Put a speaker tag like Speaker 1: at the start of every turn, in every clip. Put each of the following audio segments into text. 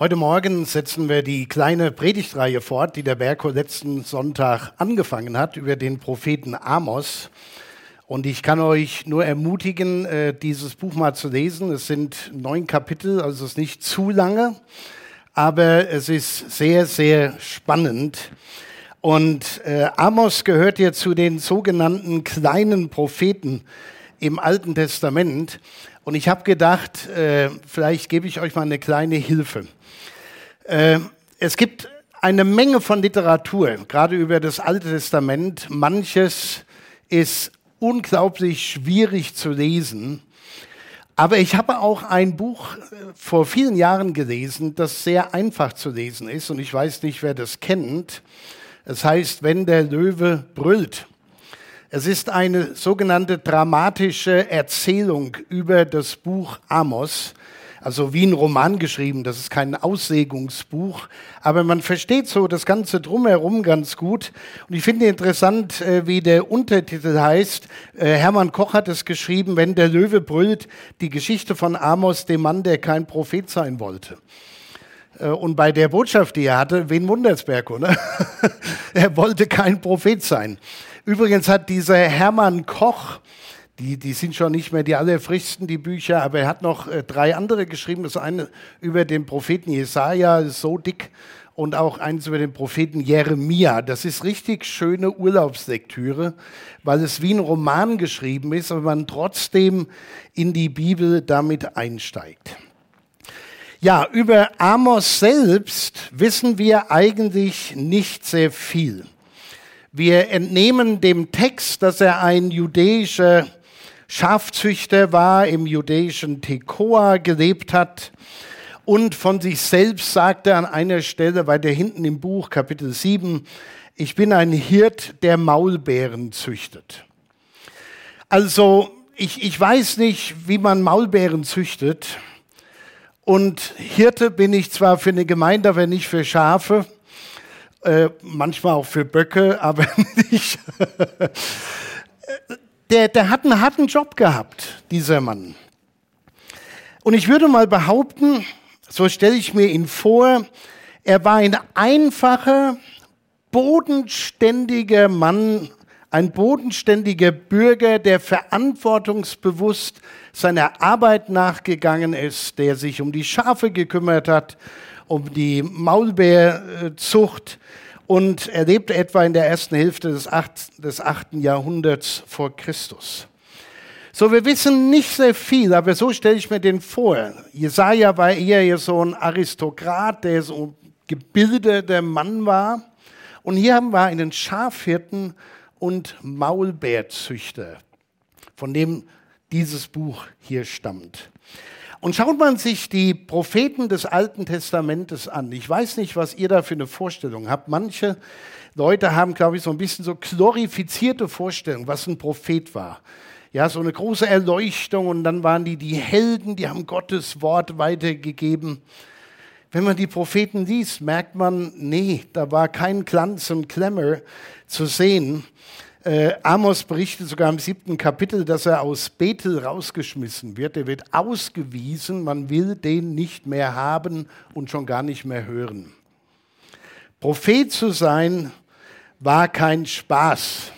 Speaker 1: Heute Morgen setzen wir die kleine Predigtreihe fort, die der Berko letzten Sonntag angefangen hat über den Propheten Amos. Und ich kann euch nur ermutigen, äh, dieses Buch mal zu lesen. Es sind neun Kapitel, also es ist nicht zu lange, aber es ist sehr, sehr spannend. Und äh, Amos gehört ja zu den sogenannten kleinen Propheten im Alten Testament. Und ich habe gedacht, äh, vielleicht gebe ich euch mal eine kleine Hilfe. Äh, es gibt eine Menge von Literatur, gerade über das Alte Testament. Manches ist unglaublich schwierig zu lesen. Aber ich habe auch ein Buch äh, vor vielen Jahren gelesen, das sehr einfach zu lesen ist. Und ich weiß nicht, wer das kennt. Es heißt, wenn der Löwe brüllt. Es ist eine sogenannte dramatische Erzählung über das Buch Amos also wie ein Roman geschrieben, das ist kein Auslegungsbuch, aber man versteht so das Ganze drumherum ganz gut. Und ich finde interessant, äh, wie der Untertitel heißt. Äh, Hermann Koch hat es geschrieben, wenn der Löwe brüllt, die Geschichte von Amos, dem Mann, der kein Prophet sein wollte. Äh, und bei der Botschaft, die er hatte, wen Wundersberg, oder? er wollte kein Prophet sein. Übrigens hat dieser Hermann Koch, die, die sind schon nicht mehr die allerfrischsten, die Bücher, aber er hat noch äh, drei andere geschrieben. Das eine über den Propheten Jesaja, so dick, und auch eins über den Propheten Jeremia. Das ist richtig schöne Urlaubslektüre, weil es wie ein Roman geschrieben ist, aber man trotzdem in die Bibel damit einsteigt. Ja, über Amos selbst wissen wir eigentlich nicht sehr viel. Wir entnehmen dem Text, dass er ein jüdischer Schafzüchter war, im jüdischen Tekoa gelebt hat und von sich selbst sagte an einer Stelle weiter hinten im Buch, Kapitel 7, ich bin ein Hirt, der Maulbeeren züchtet. Also ich, ich weiß nicht, wie man Maulbeeren züchtet. Und Hirte bin ich zwar für eine Gemeinde, aber nicht für Schafe. Äh, manchmal auch für Böcke, aber nicht der, der hat einen harten Job gehabt, dieser Mann. Und ich würde mal behaupten, so stelle ich mir ihn vor, er war ein einfacher, bodenständiger Mann, ein bodenständiger Bürger, der verantwortungsbewusst seiner Arbeit nachgegangen ist, der sich um die Schafe gekümmert hat, um die Maulbeerzucht, und er lebte etwa in der ersten Hälfte des, acht, des 8. Jahrhunderts vor Christus. So, wir wissen nicht sehr viel, aber so stelle ich mir den vor. Jesaja war eher so ein Aristokrat, der so gebildeter Mann war. Und hier haben wir einen Schafhirten und Maulbeerzüchter, von dem dieses Buch hier stammt. Und schaut man sich die Propheten des Alten Testamentes an, ich weiß nicht, was ihr da für eine Vorstellung habt. Manche Leute haben, glaube ich, so ein bisschen so glorifizierte Vorstellungen, was ein Prophet war. Ja, so eine große Erleuchtung und dann waren die die Helden, die haben Gottes Wort weitergegeben. Wenn man die Propheten liest, merkt man, nee, da war kein Glanz und Klemmer zu sehen. Äh, Amos berichtet sogar im siebten Kapitel, dass er aus Bethel rausgeschmissen wird. Er wird ausgewiesen, man will den nicht mehr haben und schon gar nicht mehr hören. Prophet zu sein war kein Spaß.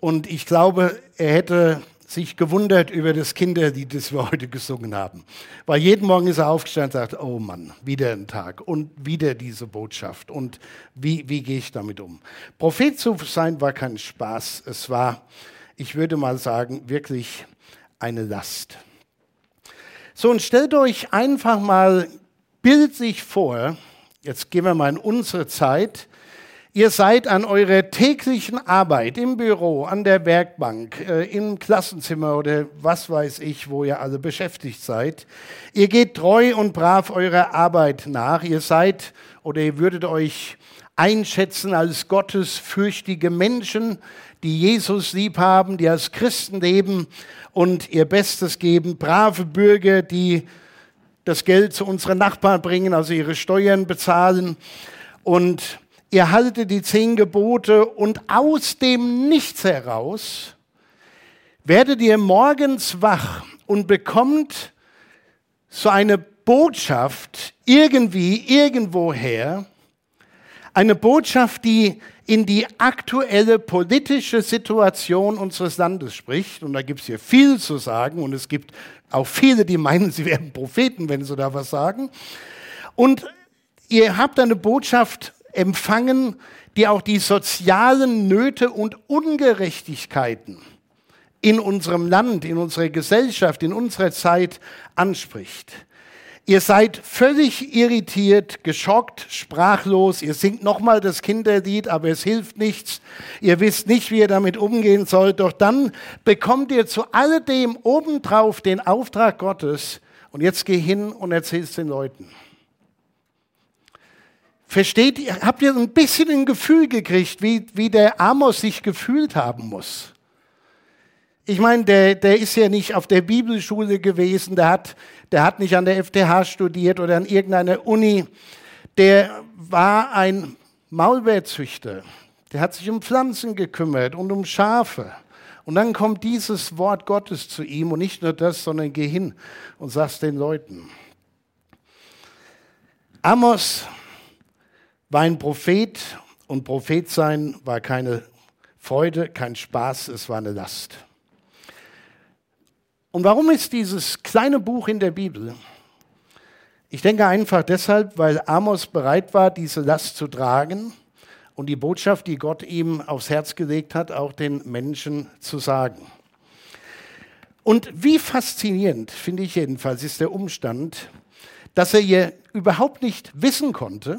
Speaker 1: Und ich glaube, er hätte sich gewundert über das Kinderlied, das wir heute gesungen haben. Weil jeden Morgen ist er aufgestanden und sagt, oh Mann, wieder ein Tag und wieder diese Botschaft und wie, wie gehe ich damit um? Prophet zu sein war kein Spaß, es war, ich würde mal sagen, wirklich eine Last. So, und stellt euch einfach mal bildlich vor, jetzt gehen wir mal in unsere Zeit, Ihr seid an eurer täglichen Arbeit im Büro, an der Werkbank, äh, im Klassenzimmer oder was weiß ich, wo ihr alle beschäftigt seid. Ihr geht treu und brav eurer Arbeit nach. Ihr seid oder ihr würdet euch einschätzen als gottesfürchtige Menschen, die Jesus lieb haben, die als Christen leben und ihr Bestes geben. Brave Bürger, die das Geld zu unseren Nachbarn bringen, also ihre Steuern bezahlen. Und ihr haltet die zehn Gebote und aus dem Nichts heraus werdet ihr morgens wach und bekommt so eine Botschaft irgendwie, irgendwoher, eine Botschaft, die in die aktuelle politische Situation unseres Landes spricht. Und da gibt es hier viel zu sagen. Und es gibt auch viele, die meinen, sie wären Propheten, wenn sie da was sagen. Und ihr habt eine Botschaft empfangen, die auch die sozialen Nöte und Ungerechtigkeiten in unserem Land, in unserer Gesellschaft, in unserer Zeit anspricht. Ihr seid völlig irritiert, geschockt, sprachlos. Ihr singt nochmal das Kinderlied, aber es hilft nichts. Ihr wisst nicht, wie ihr damit umgehen sollt. Doch dann bekommt ihr zu alledem obendrauf den Auftrag Gottes. Und jetzt geh hin und erzähl es den Leuten. Versteht ihr, habt ihr ein bisschen ein Gefühl gekriegt, wie, wie der Amos sich gefühlt haben muss? Ich meine, der, der ist ja nicht auf der Bibelschule gewesen, der hat, der hat nicht an der FTH studiert oder an irgendeiner Uni. Der war ein Maulbeerzüchter. Der hat sich um Pflanzen gekümmert und um Schafe. Und dann kommt dieses Wort Gottes zu ihm und nicht nur das, sondern geh hin und sag's den Leuten. Amos war ein Prophet und Prophet sein war keine Freude, kein Spaß, es war eine Last. Und warum ist dieses kleine Buch in der Bibel? Ich denke einfach deshalb, weil Amos bereit war, diese Last zu tragen und die Botschaft, die Gott ihm aufs Herz gelegt hat, auch den Menschen zu sagen. Und wie faszinierend, finde ich jedenfalls, ist der Umstand, dass er ihr überhaupt nicht wissen konnte,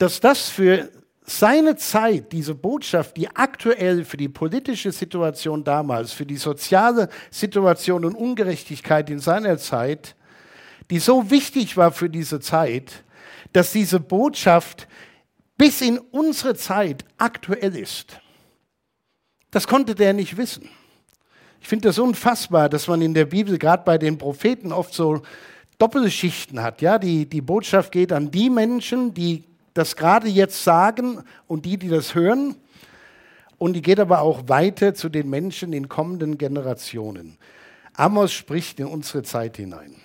Speaker 1: dass das für seine Zeit, diese Botschaft, die aktuell für die politische Situation damals, für die soziale Situation und Ungerechtigkeit in seiner Zeit, die so wichtig war für diese Zeit, dass diese Botschaft bis in unsere Zeit aktuell ist. Das konnte der nicht wissen. Ich finde das unfassbar, dass man in der Bibel, gerade bei den Propheten, oft so Doppelschichten hat. Ja? Die, die Botschaft geht an die Menschen, die das gerade jetzt sagen und die, die das hören. Und die geht aber auch weiter zu den Menschen in kommenden Generationen. Amos spricht in unsere Zeit hinein.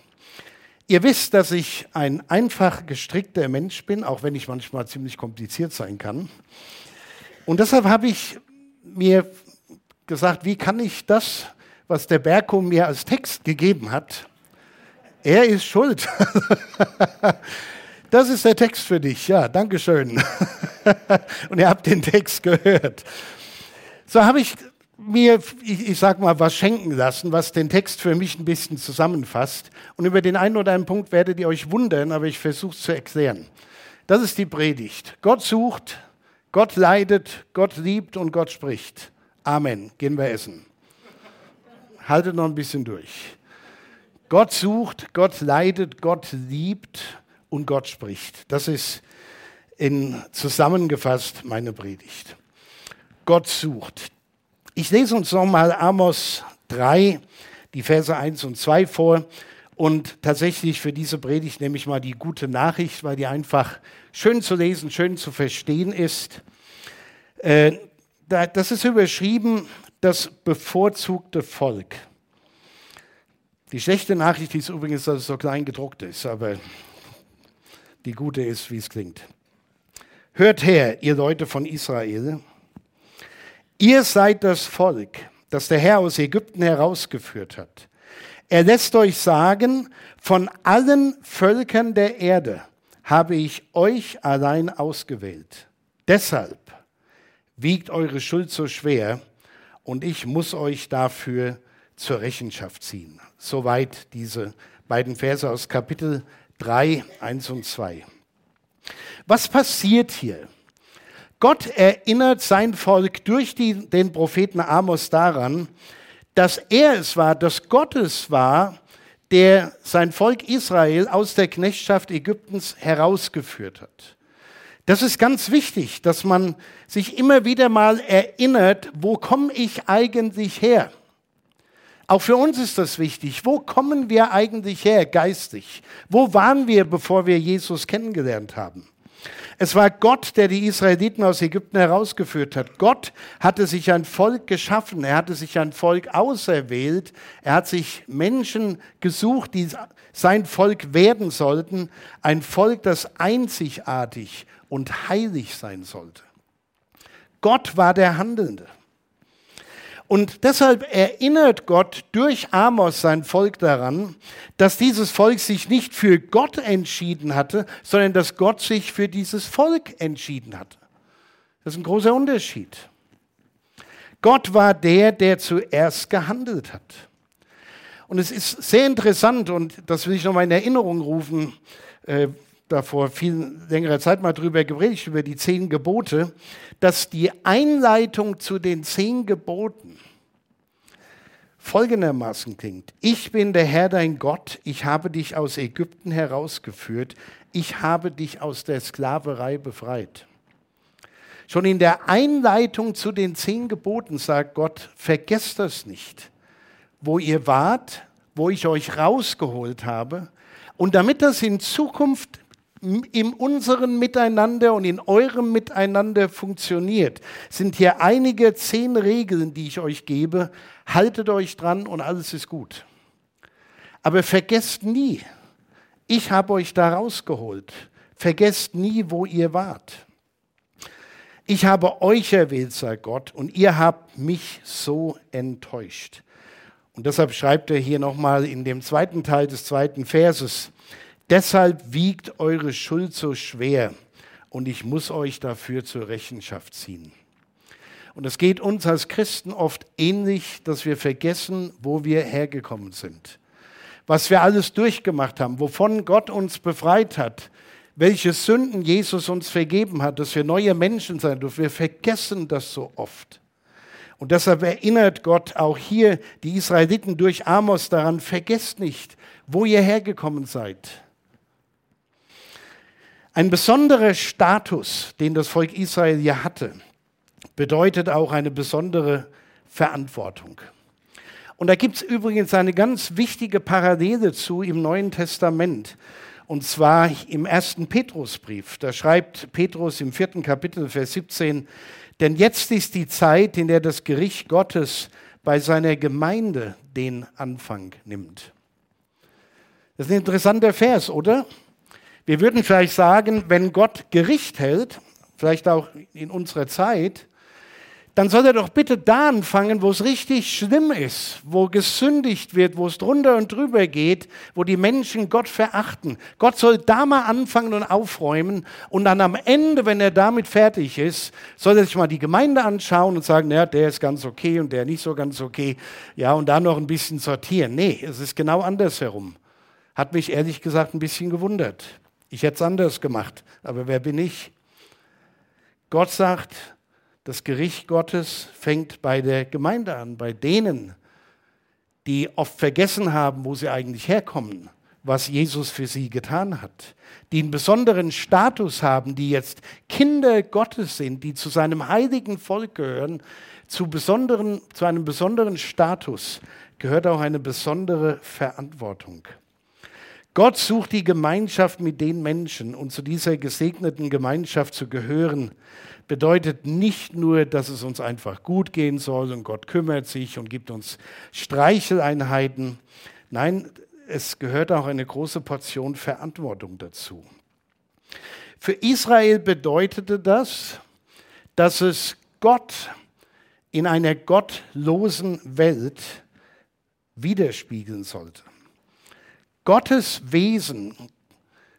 Speaker 1: Ihr wisst, dass ich ein einfach gestrickter Mensch bin, auch wenn ich manchmal ziemlich kompliziert sein kann. Und deshalb habe ich mir gesagt, wie kann ich das, was der Berko mir als Text gegeben hat, er ist schuld. Das ist der Text für dich. Ja, danke schön. Und ihr habt den Text gehört. So habe ich mir, ich, ich sag mal, was schenken lassen, was den Text für mich ein bisschen zusammenfasst. Und über den einen oder anderen Punkt werdet ihr euch wundern, aber ich versuche es zu erklären. Das ist die Predigt. Gott sucht, Gott leidet, Gott liebt und Gott spricht. Amen. Gehen wir essen. Haltet noch ein bisschen durch. Gott sucht, Gott leidet, Gott liebt und Gott spricht. Das ist in zusammengefasst meine Predigt. Gott sucht. Ich lese uns nochmal Amos 3, die Verse 1 und 2 vor. Und tatsächlich für diese Predigt nehme ich mal die gute Nachricht, weil die einfach schön zu lesen, schön zu verstehen ist. Äh, das ist überschrieben, das bevorzugte Volk. Die schlechte Nachricht ist übrigens, dass es so klein gedruckt ist, aber die gute ist, wie es klingt. Hört her, ihr Leute von Israel. Ihr seid das Volk, das der Herr aus Ägypten herausgeführt hat. Er lässt euch sagen, von allen Völkern der Erde habe ich euch allein ausgewählt. Deshalb wiegt eure Schuld so schwer und ich muss euch dafür zur Rechenschaft ziehen. Soweit diese beiden Verse aus Kapitel 3, 1 und 2. Was passiert hier? Gott erinnert sein Volk durch die, den Propheten Amos daran, dass er es war, dass Gott es war, der sein Volk Israel aus der Knechtschaft Ägyptens herausgeführt hat. Das ist ganz wichtig, dass man sich immer wieder mal erinnert, wo komme ich eigentlich her? Auch für uns ist das wichtig. Wo kommen wir eigentlich her geistig? Wo waren wir, bevor wir Jesus kennengelernt haben? Es war Gott, der die Israeliten aus Ägypten herausgeführt hat. Gott hatte sich ein Volk geschaffen, er hatte sich ein Volk auserwählt, er hat sich Menschen gesucht, die sein Volk werden sollten, ein Volk, das einzigartig und heilig sein sollte. Gott war der Handelnde. Und deshalb erinnert Gott durch Amos sein Volk daran, dass dieses Volk sich nicht für Gott entschieden hatte, sondern dass Gott sich für dieses Volk entschieden hatte. Das ist ein großer Unterschied. Gott war der, der zuerst gehandelt hat. Und es ist sehr interessant, und das will ich nochmal in Erinnerung rufen, äh, da vor viel längerer Zeit mal drüber geredet, über die zehn Gebote, dass die Einleitung zu den zehn Geboten folgendermaßen klingt. Ich bin der Herr dein Gott, ich habe dich aus Ägypten herausgeführt, ich habe dich aus der Sklaverei befreit. Schon in der Einleitung zu den zehn Geboten sagt Gott, vergesst das nicht, wo ihr wart, wo ich euch rausgeholt habe. Und damit das in Zukunft in unserem Miteinander und in eurem Miteinander funktioniert, sind hier einige zehn Regeln, die ich euch gebe. Haltet euch dran und alles ist gut. Aber vergesst nie, ich habe euch da rausgeholt. Vergesst nie, wo ihr wart. Ich habe euch erwählt, sagt Gott, und ihr habt mich so enttäuscht. Und deshalb schreibt er hier nochmal in dem zweiten Teil des zweiten Verses, Deshalb wiegt eure Schuld so schwer und ich muss euch dafür zur Rechenschaft ziehen. Und es geht uns als Christen oft ähnlich, dass wir vergessen, wo wir hergekommen sind. Was wir alles durchgemacht haben, wovon Gott uns befreit hat, welche Sünden Jesus uns vergeben hat, dass wir neue Menschen sein dürfen. Wir vergessen das so oft. Und deshalb erinnert Gott auch hier die Israeliten durch Amos daran, vergesst nicht, wo ihr hergekommen seid. Ein besonderer Status, den das Volk Israel hier hatte, bedeutet auch eine besondere Verantwortung. Und da gibt es übrigens eine ganz wichtige Parallele zu im Neuen Testament. Und zwar im ersten Petrusbrief. Da schreibt Petrus im vierten Kapitel, Vers 17, denn jetzt ist die Zeit, in der das Gericht Gottes bei seiner Gemeinde den Anfang nimmt. Das ist ein interessanter Vers, oder? Wir würden vielleicht sagen, wenn Gott Gericht hält, vielleicht auch in unserer Zeit, dann soll er doch bitte da anfangen, wo es richtig schlimm ist, wo gesündigt wird, wo es drunter und drüber geht, wo die Menschen Gott verachten. Gott soll da mal anfangen und aufräumen und dann am Ende, wenn er damit fertig ist, soll er sich mal die Gemeinde anschauen und sagen, ja, der ist ganz okay und der nicht so ganz okay, ja, und da noch ein bisschen sortieren. Nee, es ist genau andersherum. Hat mich ehrlich gesagt ein bisschen gewundert. Ich hätte es anders gemacht, aber wer bin ich? Gott sagt, das Gericht Gottes fängt bei der Gemeinde an, bei denen, die oft vergessen haben, wo sie eigentlich herkommen, was Jesus für sie getan hat, die einen besonderen Status haben, die jetzt Kinder Gottes sind, die zu seinem heiligen Volk gehören, zu, besonderen, zu einem besonderen Status gehört auch eine besondere Verantwortung. Gott sucht die Gemeinschaft mit den Menschen und zu dieser gesegneten Gemeinschaft zu gehören, bedeutet nicht nur, dass es uns einfach gut gehen soll und Gott kümmert sich und gibt uns Streicheleinheiten. Nein, es gehört auch eine große Portion Verantwortung dazu. Für Israel bedeutete das, dass es Gott in einer gottlosen Welt widerspiegeln sollte. Gottes Wesen,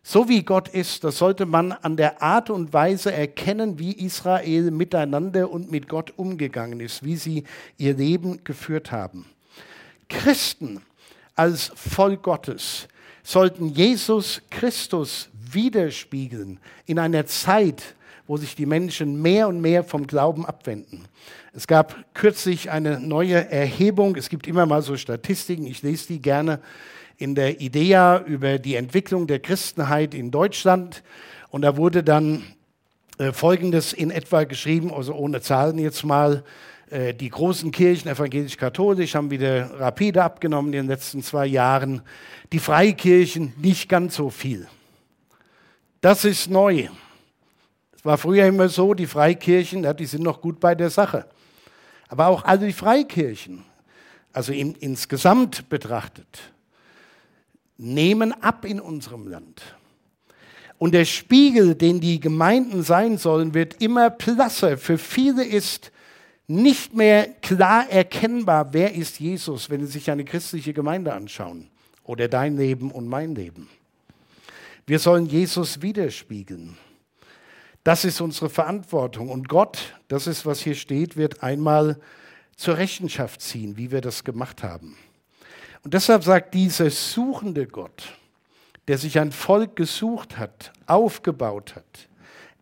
Speaker 1: so wie Gott ist, das sollte man an der Art und Weise erkennen, wie Israel miteinander und mit Gott umgegangen ist, wie sie ihr Leben geführt haben. Christen als Volk Gottes sollten Jesus Christus widerspiegeln in einer Zeit, wo sich die Menschen mehr und mehr vom Glauben abwenden. Es gab kürzlich eine neue Erhebung, es gibt immer mal so Statistiken, ich lese die gerne, in der IDEA über die Entwicklung der Christenheit in Deutschland. Und da wurde dann äh, Folgendes in etwa geschrieben, also ohne Zahlen jetzt mal. Äh, die großen Kirchen, evangelisch-katholisch, haben wieder rapide abgenommen in den letzten zwei Jahren. Die Freikirchen nicht ganz so viel. Das ist neu. war früher immer so, die Freikirchen, die sind noch gut bei der Sache. Aber auch alle die Freikirchen, also in, insgesamt betrachtet, nehmen ab in unserem Land. Und der Spiegel, den die Gemeinden sein sollen, wird immer blasser. Für viele ist nicht mehr klar erkennbar, wer ist Jesus, wenn sie sich eine christliche Gemeinde anschauen oder dein Leben und mein Leben. Wir sollen Jesus widerspiegeln. Das ist unsere Verantwortung. Und Gott, das ist, was hier steht, wird einmal zur Rechenschaft ziehen, wie wir das gemacht haben. Und deshalb sagt dieser suchende Gott, der sich ein Volk gesucht hat, aufgebaut hat,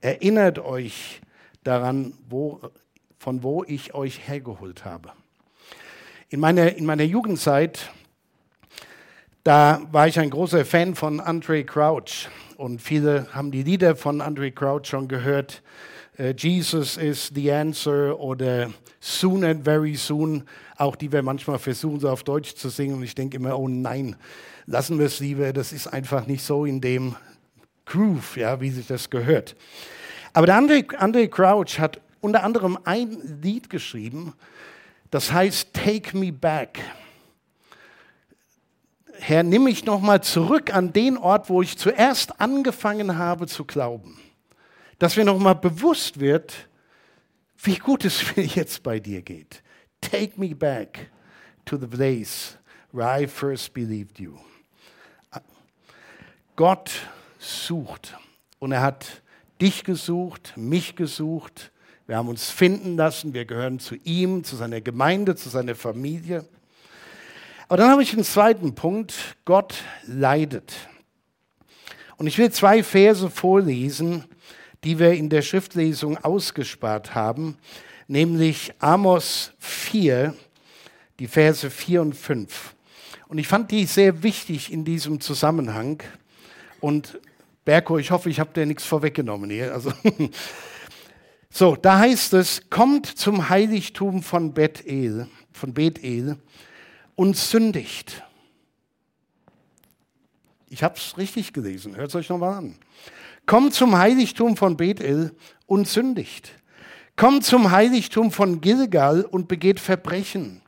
Speaker 1: erinnert euch daran, wo, von wo ich euch hergeholt habe. In meiner, in meiner Jugendzeit, da war ich ein großer Fan von Andre Crouch und viele haben die Lieder von Andre Crouch schon gehört. Uh, Jesus is the answer oder Soon and Very Soon, auch die wir manchmal versuchen, so auf Deutsch zu singen. Und ich denke immer, oh nein, lassen wir es lieber, das ist einfach nicht so in dem Groove, ja, wie sich das gehört. Aber der Andre, Andre Crouch hat unter anderem ein Lied geschrieben, das heißt Take Me Back. Herr, nimm mich nochmal zurück an den Ort, wo ich zuerst angefangen habe zu glauben. Dass mir nochmal bewusst wird, wie gut es mir jetzt bei dir geht. Take me back to the place where I first believed you. Gott sucht und er hat dich gesucht, mich gesucht. Wir haben uns finden lassen, wir gehören zu ihm, zu seiner Gemeinde, zu seiner Familie. Aber dann habe ich einen zweiten Punkt. Gott leidet. Und ich will zwei Verse vorlesen, die wir in der Schriftlesung ausgespart haben, nämlich Amos 4, die Verse 4 und 5. Und ich fand die sehr wichtig in diesem Zusammenhang. Und Berko, ich hoffe, ich habe dir nichts vorweggenommen hier. Also so, da heißt es, kommt zum Heiligtum von Bethel, von Bethel und sündigt. Ich habe es richtig gelesen, hört es euch nochmal an. Kommt zum Heiligtum von Bethel und sündigt. Kommt zum Heiligtum von Gilgal und begeht Verbrechen.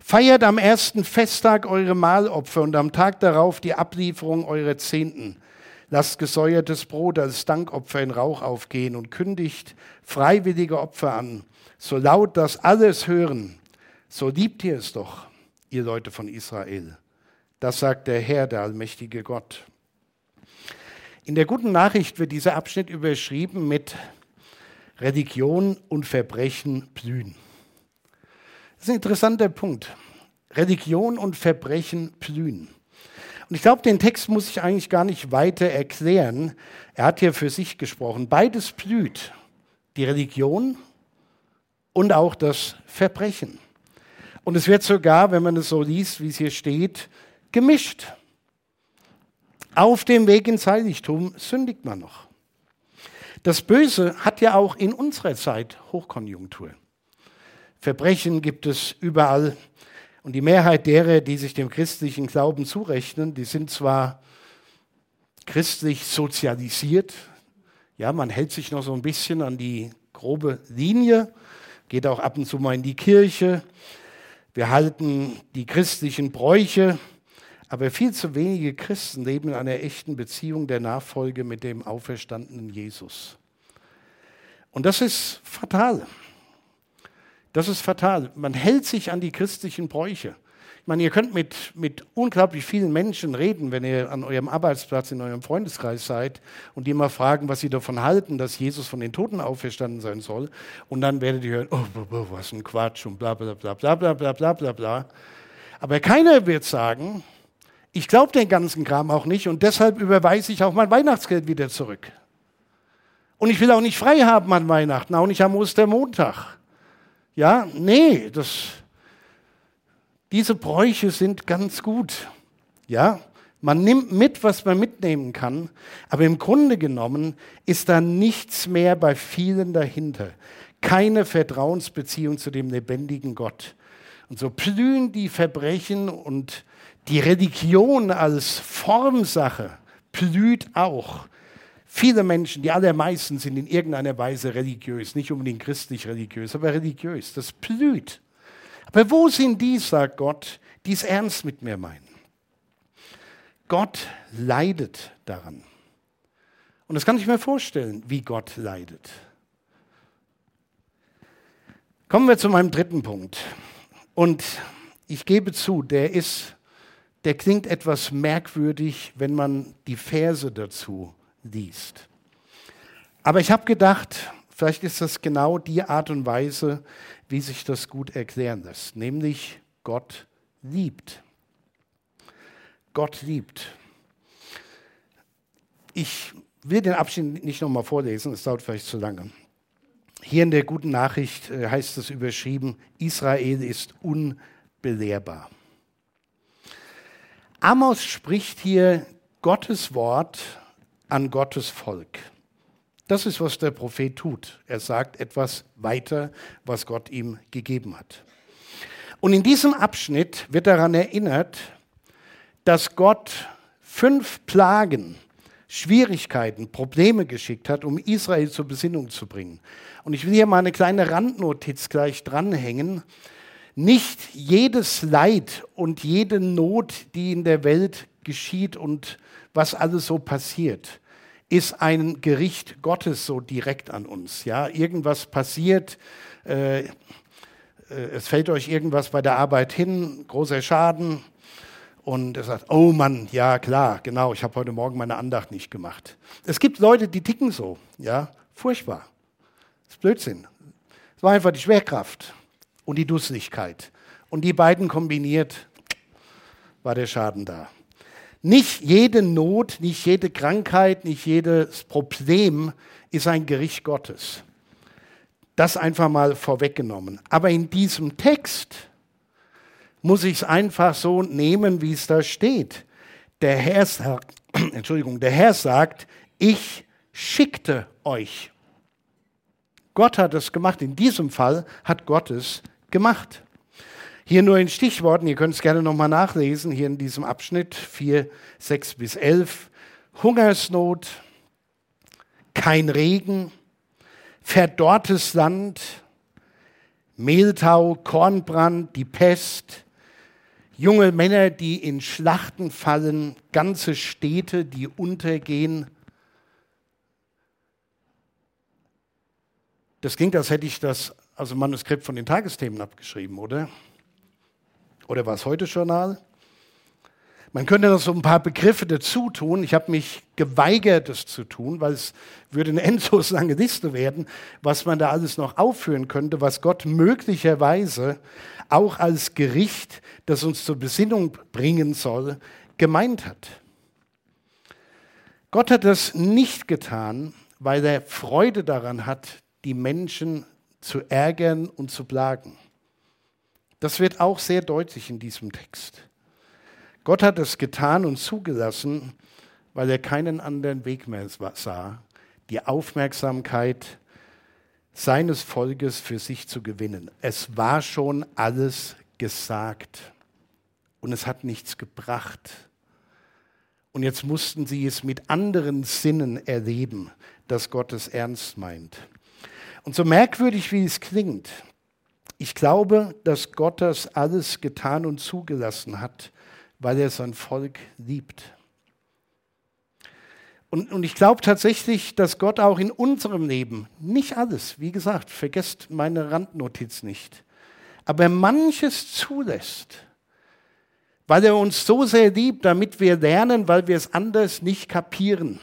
Speaker 1: Feiert am ersten Festtag eure Mahlopfer und am Tag darauf die Ablieferung eurer Zehnten. Lasst gesäuertes Brot als Dankopfer in Rauch aufgehen und kündigt freiwillige Opfer an, so laut, dass alles hören. So liebt ihr es doch ihr Leute von Israel. Das sagt der Herr, der allmächtige Gott. In der guten Nachricht wird dieser Abschnitt überschrieben mit Religion und Verbrechen blühen. Das ist ein interessanter Punkt. Religion und Verbrechen blühen. Und ich glaube, den Text muss ich eigentlich gar nicht weiter erklären. Er hat hier für sich gesprochen. Beides blüht. Die Religion und auch das Verbrechen. Und es wird sogar, wenn man es so liest, wie es hier steht, gemischt. Auf dem Weg ins Heiligtum sündigt man noch. Das Böse hat ja auch in unserer Zeit Hochkonjunktur. Verbrechen gibt es überall. Und die Mehrheit derer, die sich dem christlichen Glauben zurechnen, die sind zwar christlich sozialisiert, ja, man hält sich noch so ein bisschen an die grobe Linie, geht auch ab und zu mal in die Kirche, wir halten die christlichen Bräuche, aber viel zu wenige Christen leben in einer echten Beziehung der Nachfolge mit dem auferstandenen Jesus. Und das ist fatal. Das ist fatal. Man hält sich an die christlichen Bräuche. Ich meine, ihr könnt mit, mit unglaublich vielen Menschen reden, wenn ihr an eurem Arbeitsplatz, in eurem Freundeskreis seid und die mal fragen, was sie davon halten, dass Jesus von den Toten auferstanden sein soll. Und dann werdet ihr hören, oh, was ein Quatsch und bla bla bla bla bla bla bla bla bla. Aber keiner wird sagen, ich glaube den ganzen Kram auch nicht und deshalb überweise ich auch mein Weihnachtsgeld wieder zurück. Und ich will auch nicht frei haben an Weihnachten, auch nicht am Ostermontag. Ja, nee, das, diese Bräuche sind ganz gut. Ja, man nimmt mit, was man mitnehmen kann, aber im Grunde genommen ist da nichts mehr bei vielen dahinter. Keine Vertrauensbeziehung zu dem lebendigen Gott. Und so blühen die Verbrechen und die Religion als Formsache blüht auch. Viele Menschen, die allermeisten sind in irgendeiner Weise religiös, nicht unbedingt christlich religiös, aber religiös. Das blüht. Aber wo sind die, sagt Gott, die es ernst mit mir meinen? Gott leidet daran. Und das kann ich mir vorstellen, wie Gott leidet. Kommen wir zu meinem dritten Punkt. Und ich gebe zu, der ist, der klingt etwas merkwürdig, wenn man die Verse dazu liest. Aber ich habe gedacht, vielleicht ist das genau die Art und Weise, wie sich das gut erklären lässt, nämlich Gott liebt. Gott liebt. Ich will den Abschnitt nicht nochmal vorlesen, es dauert vielleicht zu lange. Hier in der guten Nachricht äh, heißt es überschrieben, Israel ist unbelehrbar. Amos spricht hier Gottes Wort an Gottes Volk. Das ist, was der Prophet tut. Er sagt etwas weiter, was Gott ihm gegeben hat. Und in diesem Abschnitt wird daran erinnert, dass Gott fünf Plagen Schwierigkeiten, Probleme geschickt hat, um Israel zur Besinnung zu bringen. Und ich will hier mal eine kleine Randnotiz gleich dranhängen. Nicht jedes Leid und jede Not, die in der Welt geschieht und was alles so passiert, ist ein Gericht Gottes so direkt an uns. Ja, irgendwas passiert, äh, äh es fällt euch irgendwas bei der Arbeit hin, großer Schaden, und er sagt, oh Mann, ja klar, genau, ich habe heute Morgen meine Andacht nicht gemacht. Es gibt Leute, die ticken so, ja, furchtbar. Das ist Blödsinn. Es war einfach die Schwerkraft und die Dusseligkeit. Und die beiden kombiniert war der Schaden da. Nicht jede Not, nicht jede Krankheit, nicht jedes Problem ist ein Gericht Gottes. Das einfach mal vorweggenommen. Aber in diesem Text muss ich es einfach so nehmen, wie es da steht. Der Herr sagt, Entschuldigung, der Herr sagt, ich schickte euch. Gott hat es gemacht. In diesem Fall hat Gott es gemacht. Hier nur in Stichworten, ihr könnt es gerne nochmal nachlesen, hier in diesem Abschnitt 4, 6 bis 11. Hungersnot, kein Regen, verdorrtes Land, Mehltau, Kornbrand, die Pest, junge Männer, die in Schlachten fallen, ganze Städte, die untergehen. Das klingt, als hätte ich das aus Manuskript von den Tagesthemen abgeschrieben, oder? Oder war es heute Journal? Man könnte noch so ein paar Begriffe dazu tun. Ich habe mich geweigert, das zu tun, weil es würde eine endlos lange Liste werden, was man da alles noch aufführen könnte, was Gott möglicherweise auch als Gericht, das uns zur Besinnung bringen soll, gemeint hat. Gott hat das nicht getan, weil er Freude daran hat, die Menschen zu ärgern und zu plagen. Das wird auch sehr deutlich in diesem Text. Gott hat es getan und zugelassen, weil er keinen anderen Weg mehr sah, die Aufmerksamkeit seines Volkes für sich zu gewinnen. Es war schon alles gesagt und es hat nichts gebracht. Und jetzt mussten sie es mit anderen Sinnen erleben, dass Gott es ernst meint. Und so merkwürdig wie es klingt, ich glaube, dass Gott das alles getan und zugelassen hat, weil er sein Volk liebt. Und, und ich glaube tatsächlich, dass Gott auch in unserem Leben, nicht alles, wie gesagt, vergesst meine Randnotiz nicht, aber manches zulässt, weil er uns so sehr liebt, damit wir lernen, weil wir es anders nicht kapieren.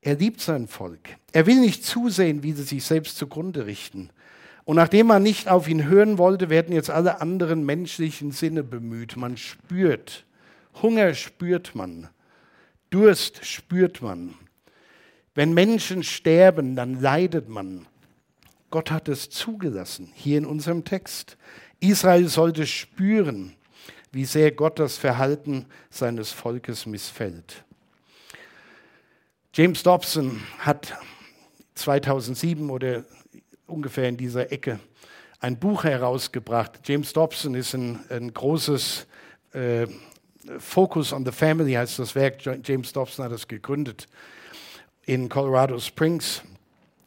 Speaker 1: Er liebt sein Volk. Er will nicht zusehen, wie sie sich selbst zugrunde richten. Und nachdem man nicht auf ihn hören wollte, werden jetzt alle anderen menschlichen Sinne bemüht. Man spürt, Hunger spürt man, Durst spürt man. Wenn Menschen sterben, dann leidet man. Gott hat es zugelassen, hier in unserem Text. Israel sollte spüren, wie sehr Gott das Verhalten seines Volkes missfällt. James Dobson hat 2007 oder ungefähr in dieser Ecke ein Buch herausgebracht. James Dobson ist ein, ein großes äh, Focus on the Family heißt das Werk. James Dobson hat das gegründet in Colorado Springs.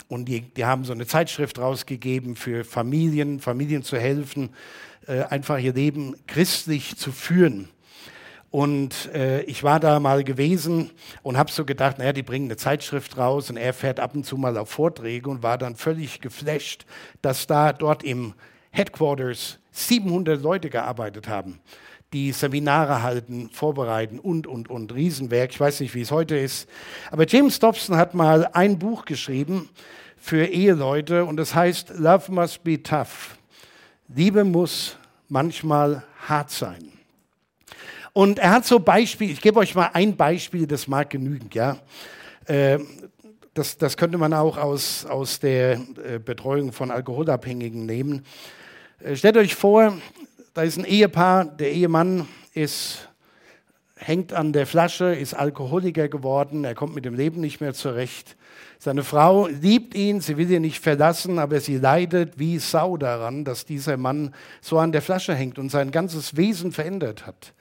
Speaker 1: Und die, die haben so eine Zeitschrift rausgegeben für Familien, Familien zu helfen, äh, einfach ihr Leben christlich zu führen. Und äh, ich war da mal gewesen und habe so gedacht, naja, die bringen eine Zeitschrift raus und er fährt ab und zu mal auf Vorträge und war dann völlig geflasht, dass da dort im Headquarters 700 Leute gearbeitet haben, die Seminare halten, vorbereiten und, und, und. Riesenwerk. Ich weiß nicht, wie es heute ist. Aber James Dobson hat mal ein Buch geschrieben für Eheleute und das heißt Love Must Be Tough. Liebe muss manchmal hart sein. Und er hat so Beispiele, ich gebe euch mal ein Beispiel, das mag genügen, ja. Äh, das, das könnte man auch aus, aus der äh, Betreuung von Alkoholabhängigen nehmen. Äh, stellt euch vor, da ist ein Ehepaar, der Ehemann ist, hängt an der Flasche, ist Alkoholiker geworden, er kommt mit dem Leben nicht mehr zurecht. Seine Frau liebt ihn, sie will ihn nicht verlassen, aber sie leidet wie Sau daran, dass dieser Mann so an der Flasche hängt und sein ganzes Wesen verändert hat.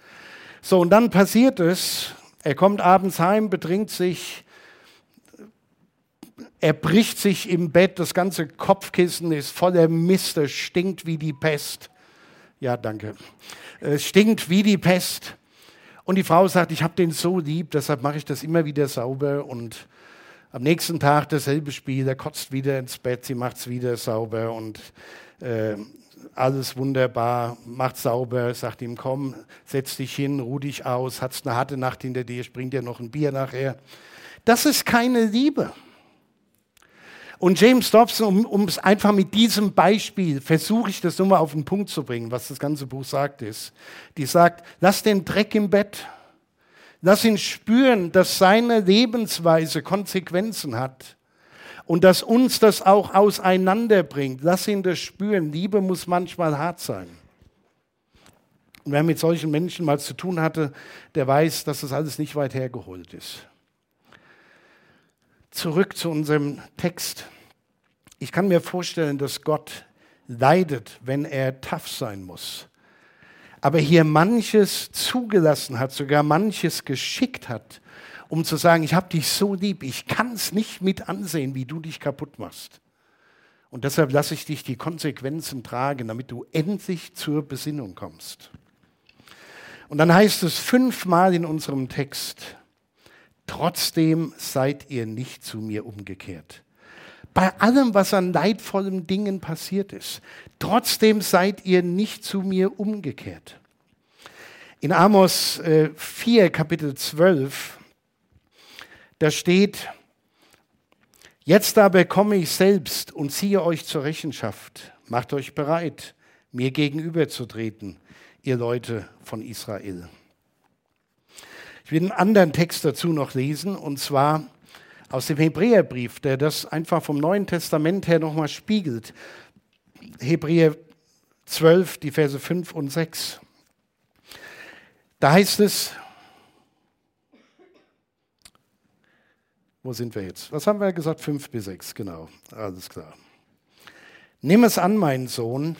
Speaker 1: So, und dann passiert es, er kommt abends heim, betrinkt sich, er bricht sich im Bett, das ganze Kopfkissen ist voller Mist, es stinkt wie die Pest. Ja, danke. Es stinkt wie die Pest. Und die Frau sagt, ich habe den so lieb, deshalb mache ich das immer wieder sauber. Und am nächsten Tag dasselbe Spiel, er kotzt wieder ins Bett, sie macht es wieder sauber und äh, alles wunderbar, macht sauber, sagt ihm, komm, setz dich hin, ruh dich aus, hat's eine harte Nacht hinter dir, springt dir noch ein Bier nachher. Das ist keine Liebe. Und James Dobson, um, um es einfach mit diesem Beispiel, versuche ich das nur mal auf den Punkt zu bringen, was das ganze Buch sagt, ist, die sagt, lass den Dreck im Bett, lass ihn spüren, dass seine Lebensweise Konsequenzen hat und dass uns das auch auseinanderbringt. Lass ihn das spüren. Liebe muss manchmal hart sein. Und wer mit solchen Menschen mal zu tun hatte, der weiß, dass das alles nicht weit hergeholt ist. Zurück zu unserem Text. Ich kann mir vorstellen, dass Gott leidet, wenn er tough sein muss. Aber hier manches zugelassen hat, sogar manches geschickt hat, um zu sagen, ich habe dich so lieb, ich kann es nicht mit ansehen, wie du dich kaputt machst. Und deshalb lasse ich dich die Konsequenzen tragen, damit du endlich zur Besinnung kommst. Und dann heißt es fünfmal in unserem Text, trotzdem seid ihr nicht zu mir umgekehrt. Bei allem, was an leidvollen Dingen passiert ist, trotzdem seid ihr nicht zu mir umgekehrt. In Amos 4, äh, Kapitel 12, da steht, jetzt aber komme ich selbst und ziehe euch zur Rechenschaft. Macht euch bereit, mir gegenüberzutreten, ihr Leute von Israel. Ich will einen anderen Text dazu noch lesen, und zwar aus dem Hebräerbrief, der das einfach vom Neuen Testament her nochmal spiegelt. Hebräer 12, die Verse 5 und 6. Da heißt es, Wo sind wir jetzt? Was haben wir gesagt? Fünf bis sechs, genau. Alles klar. Nimm es an, mein Sohn,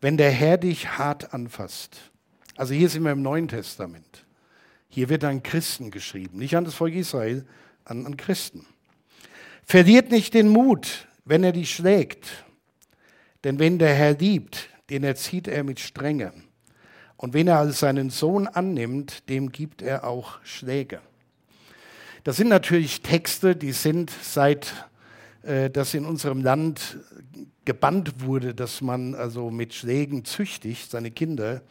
Speaker 1: wenn der Herr dich hart anfasst. Also hier sind wir im Neuen Testament. Hier wird an Christen geschrieben, nicht an das Volk Israel, an, an Christen. Verliert nicht den Mut, wenn er dich schlägt. Denn wenn der Herr liebt, den erzieht er mit Strenge. Und wenn er als seinen Sohn annimmt, dem gibt er auch Schläge. Das sind natürlich Texte, die sind seit äh, das in unserem Land gebannt wurde, dass man also mit Schlägen züchtigt, seine Kinder,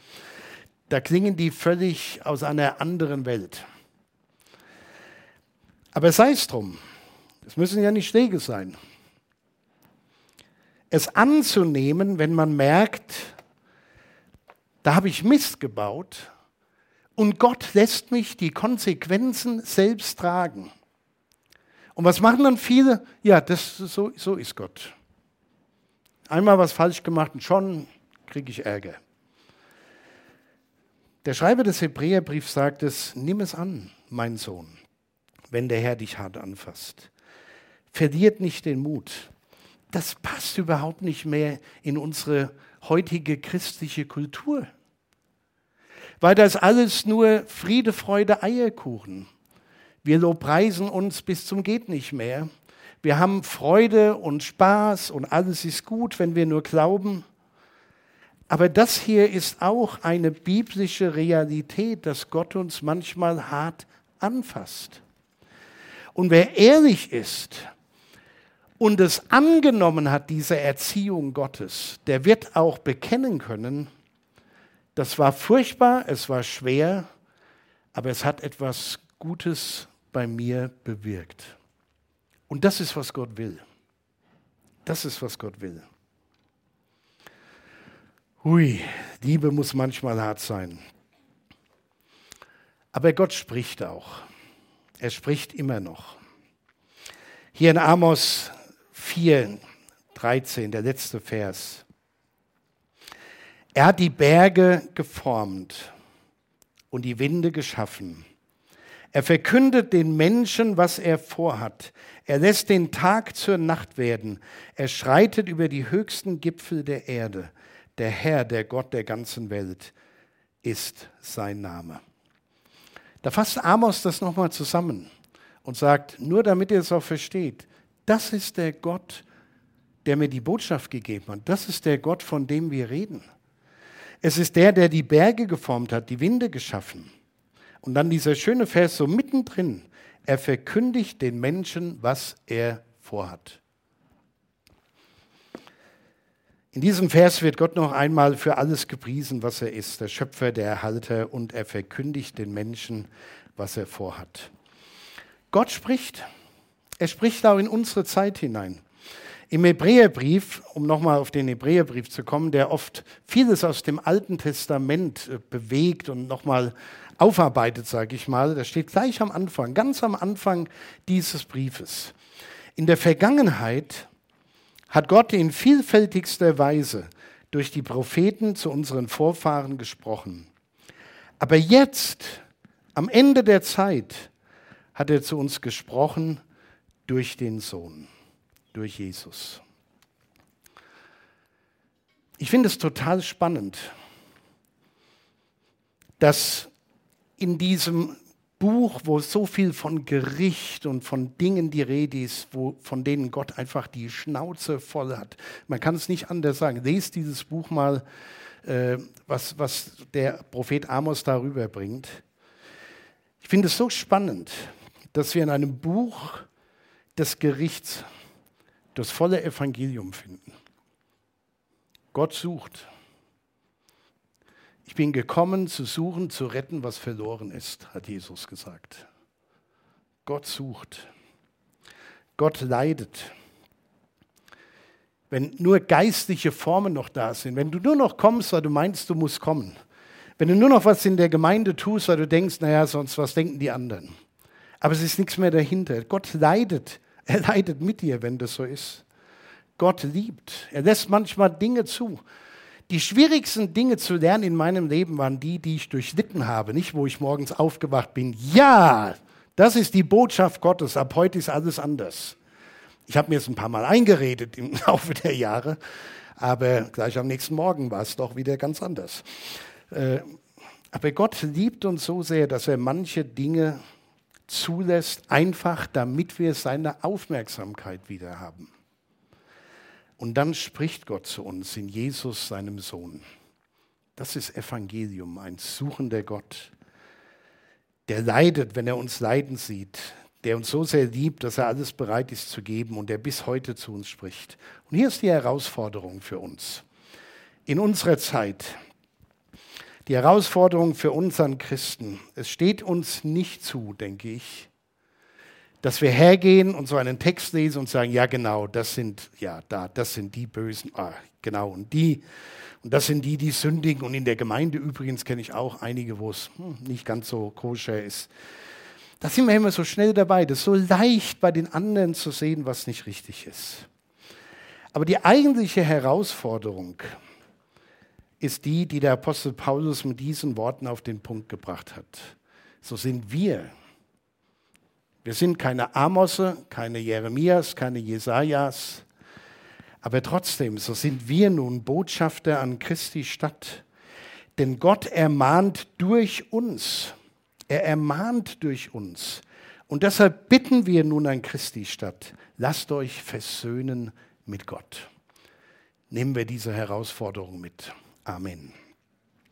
Speaker 1: da klingen die völlig aus einer anderen Welt. Aber sei es drum, es müssen ja nicht Schläge sein. Es anzunehmen, wenn man merkt, da habe ich Mist gebaut, und Gott lässt mich die Konsequenzen selbst tragen. Und was machen dann viele? Ja, das, so, so ist Gott. Einmal was falsch gemacht und schon kriege ich Ärger. Der Schreiber des Hebräerbriefs sagt es, nimm es an, mein Sohn, wenn der Herr dich hart anfasst. Verliert nicht den Mut. Das passt überhaupt nicht mehr in unsere heutige christliche Kultur. War das alles nur Friede, Freude, Eierkuchen? Wir lobpreisen uns bis zum geht nicht mehr. Wir haben Freude und Spaß und alles ist gut, wenn wir nur glauben. Aber das hier ist auch eine biblische Realität, dass Gott uns manchmal hart anfasst. Und wer ehrlich ist und es angenommen hat, diese Erziehung Gottes, der wird auch bekennen können, das war furchtbar, es war schwer, aber es hat etwas Gutes bei mir bewirkt. Und das ist, was Gott will. Das ist, was Gott will. Hui, Liebe muss manchmal hart sein. Aber Gott spricht auch. Er spricht immer noch. Hier in Amos 4, 13, der letzte Vers. Er hat die Berge geformt und die Winde geschaffen. Er verkündet den Menschen, was er vorhat. Er lässt den Tag zur Nacht werden. Er schreitet über die höchsten Gipfel der Erde. Der Herr, der Gott der ganzen Welt, ist sein Name. Da fasst Amos das nochmal zusammen und sagt, nur damit ihr es auch versteht, das ist der Gott, der mir die Botschaft gegeben hat. Das ist der Gott, von dem wir reden. Es ist der, der die Berge geformt hat, die Winde geschaffen. Und dann dieser schöne Vers so mittendrin. Er verkündigt den Menschen, was er vorhat. In diesem Vers wird Gott noch einmal für alles gepriesen, was er ist, der Schöpfer, der Erhalter, und er verkündigt den Menschen, was er vorhat. Gott spricht. Er spricht auch in unsere Zeit hinein. Im Hebräerbrief, um nochmal auf den Hebräerbrief zu kommen, der oft vieles aus dem Alten Testament äh, bewegt und nochmal aufarbeitet, sage ich mal. Das steht gleich am Anfang, ganz am Anfang dieses Briefes. In der Vergangenheit hat Gott in vielfältigster Weise durch die Propheten zu unseren Vorfahren gesprochen. Aber jetzt, am Ende der Zeit, hat er zu uns gesprochen durch den Sohn, durch Jesus. Ich finde es total spannend, dass in diesem Buch, wo so viel von Gericht und von Dingen die Rede ist, wo, von denen Gott einfach die Schnauze voll hat. Man kann es nicht anders sagen. Lest dieses Buch mal, äh, was, was der Prophet Amos darüber bringt. Ich finde es so spannend, dass wir in einem Buch des Gerichts das volle Evangelium finden. Gott sucht. Ich bin gekommen, zu suchen, zu retten, was verloren ist, hat Jesus gesagt. Gott sucht. Gott leidet. Wenn nur geistliche Formen noch da sind, wenn du nur noch kommst, weil du meinst, du musst kommen, wenn du nur noch was in der Gemeinde tust, weil du denkst, naja, sonst was denken die anderen. Aber es ist nichts mehr dahinter. Gott leidet. Er leidet mit dir, wenn das so ist. Gott liebt. Er lässt manchmal Dinge zu. Die schwierigsten Dinge zu lernen in meinem Leben waren die, die ich durchlitten habe, nicht wo ich morgens aufgewacht bin. Ja, das ist die Botschaft Gottes. Ab heute ist alles anders. Ich habe mir es ein paar Mal eingeredet im Laufe der Jahre, aber gleich am nächsten Morgen war es doch wieder ganz anders. Äh, aber Gott liebt uns so sehr, dass er manche Dinge zulässt, einfach damit wir seine Aufmerksamkeit wieder haben. Und dann spricht Gott zu uns in Jesus, seinem Sohn. Das ist Evangelium, ein suchender Gott, der leidet, wenn er uns leiden sieht, der uns so sehr liebt, dass er alles bereit ist zu geben und der bis heute zu uns spricht. Und hier ist die Herausforderung für uns. In unserer Zeit, die Herausforderung für uns an Christen, es steht uns nicht zu, denke ich, dass wir hergehen und so einen Text lesen und sagen, ja genau, das sind, ja, da, das sind die Bösen, ah, genau, und die, und das sind die, die sündigen. Und in der Gemeinde übrigens kenne ich auch einige, wo es hm, nicht ganz so koscher ist. Da sind wir immer so schnell dabei. Das ist so leicht bei den anderen zu sehen, was nicht richtig ist. Aber die eigentliche Herausforderung ist die, die der Apostel Paulus mit diesen Worten auf den Punkt gebracht hat. So sind wir wir sind keine Amosse, keine Jeremias, keine Jesajas, aber trotzdem, so sind wir nun Botschafter an Christi Stadt, Denn Gott ermahnt durch uns. Er ermahnt durch uns. Und deshalb bitten wir nun an Christi statt, lasst euch versöhnen mit Gott. Nehmen wir diese Herausforderung mit. Amen.